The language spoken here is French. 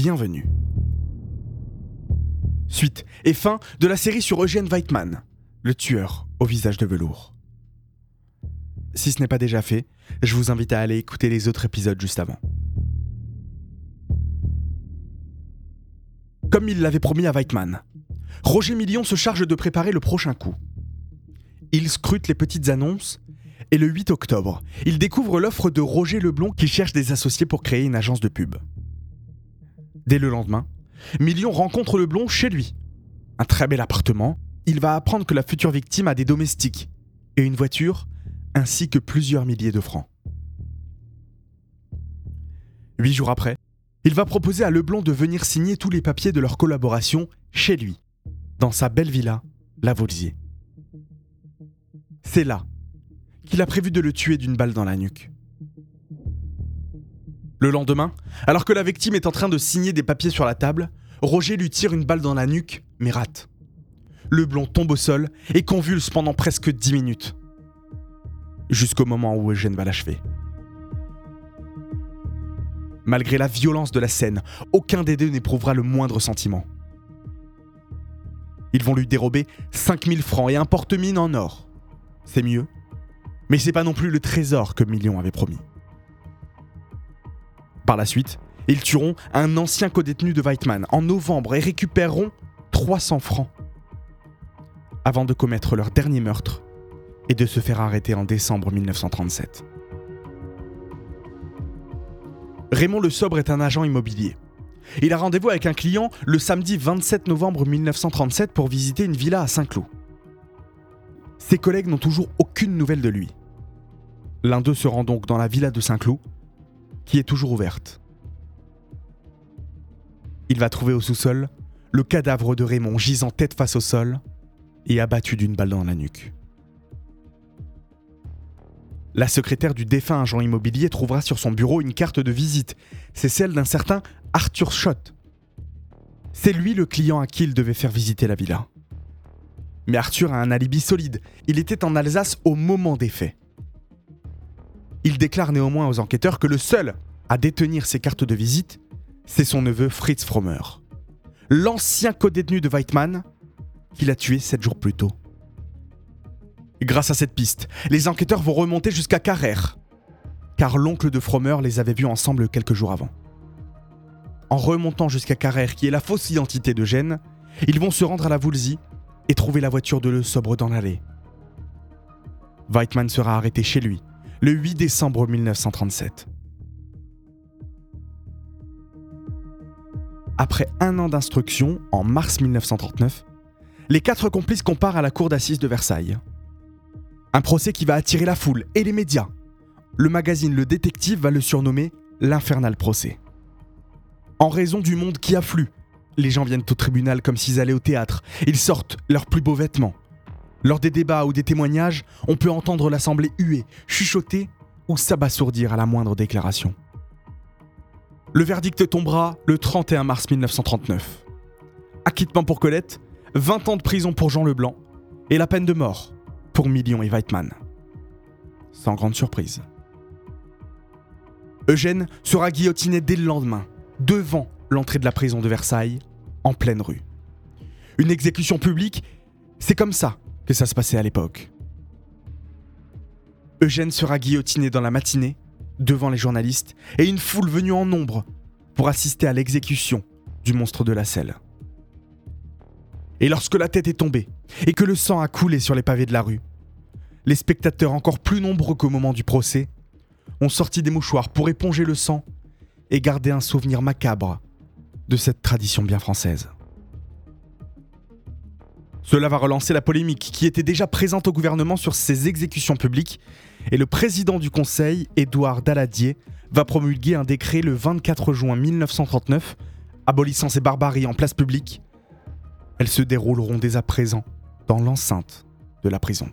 bienvenue. Suite et fin de la série sur Eugène Weitmann, le tueur au visage de velours. Si ce n'est pas déjà fait, je vous invite à aller écouter les autres épisodes juste avant. Comme il l'avait promis à Weitmann, Roger Million se charge de préparer le prochain coup. Il scrute les petites annonces et le 8 octobre, il découvre l'offre de Roger Leblond qui cherche des associés pour créer une agence de pub. Dès le lendemain, Million rencontre Leblond chez lui. Un très bel appartement, il va apprendre que la future victime a des domestiques et une voiture, ainsi que plusieurs milliers de francs. Huit jours après, il va proposer à Leblond de venir signer tous les papiers de leur collaboration chez lui, dans sa belle villa, La Volsier. C'est là qu'il a prévu de le tuer d'une balle dans la nuque. Le lendemain, alors que la victime est en train de signer des papiers sur la table, Roger lui tire une balle dans la nuque, mais rate. Le blond tombe au sol et convulse pendant presque dix minutes. Jusqu'au moment où Eugène va l'achever. Malgré la violence de la scène, aucun des deux n'éprouvera le moindre sentiment. Ils vont lui dérober 5000 francs et un porte-mine en or. C'est mieux, mais c'est pas non plus le trésor que Million avait promis. Par la suite, ils tueront un ancien codétenu de Weitmann en novembre et récupéreront 300 francs. Avant de commettre leur dernier meurtre et de se faire arrêter en décembre 1937. Raymond Le Sobre est un agent immobilier. Il a rendez-vous avec un client le samedi 27 novembre 1937 pour visiter une villa à Saint-Cloud. Ses collègues n'ont toujours aucune nouvelle de lui. L'un d'eux se rend donc dans la villa de Saint-Cloud qui est toujours ouverte. Il va trouver au sous-sol le cadavre de Raymond gisant tête face au sol et abattu d'une balle dans la nuque. La secrétaire du défunt agent immobilier trouvera sur son bureau une carte de visite. C'est celle d'un certain Arthur Schott. C'est lui le client à qui il devait faire visiter la villa. Mais Arthur a un alibi solide. Il était en Alsace au moment des faits. Il déclare néanmoins aux enquêteurs que le seul à détenir ses cartes de visite, c'est son neveu Fritz Frommer, l'ancien codétenu de Weitmann, qu'il a tué sept jours plus tôt. Grâce à cette piste, les enquêteurs vont remonter jusqu'à Carrère, car l'oncle de Frommer les avait vus ensemble quelques jours avant. En remontant jusqu'à Carrère, qui est la fausse identité de Gênes, ils vont se rendre à la Voulzy et trouver la voiture de Le Sobre dans l'allée. Weitmann sera arrêté chez lui, le 8 décembre 1937. Après un an d'instruction, en mars 1939, les quatre complices comparent à la cour d'assises de Versailles. Un procès qui va attirer la foule et les médias. Le magazine Le Détective va le surnommer l'infernal procès. En raison du monde qui afflue, les gens viennent au tribunal comme s'ils allaient au théâtre. Ils sortent leurs plus beaux vêtements, lors des débats ou des témoignages, on peut entendre l'Assemblée huer, chuchoter ou s'abasourdir à la moindre déclaration. Le verdict tombera le 31 mars 1939. Acquittement pour Colette, 20 ans de prison pour Jean Leblanc et la peine de mort pour Million et Weitmann. Sans grande surprise. Eugène sera guillotiné dès le lendemain, devant l'entrée de la prison de Versailles, en pleine rue. Une exécution publique, c'est comme ça que ça se passait à l'époque. Eugène sera guillotiné dans la matinée, devant les journalistes, et une foule venue en nombre pour assister à l'exécution du monstre de la selle. Et lorsque la tête est tombée, et que le sang a coulé sur les pavés de la rue, les spectateurs encore plus nombreux qu'au moment du procès ont sorti des mouchoirs pour éponger le sang et garder un souvenir macabre de cette tradition bien française. Cela va relancer la polémique qui était déjà présente au gouvernement sur ces exécutions publiques et le président du Conseil, Édouard Daladier, va promulguer un décret le 24 juin 1939 abolissant ces barbaries en place publique. Elles se dérouleront dès à présent dans l'enceinte de la prison.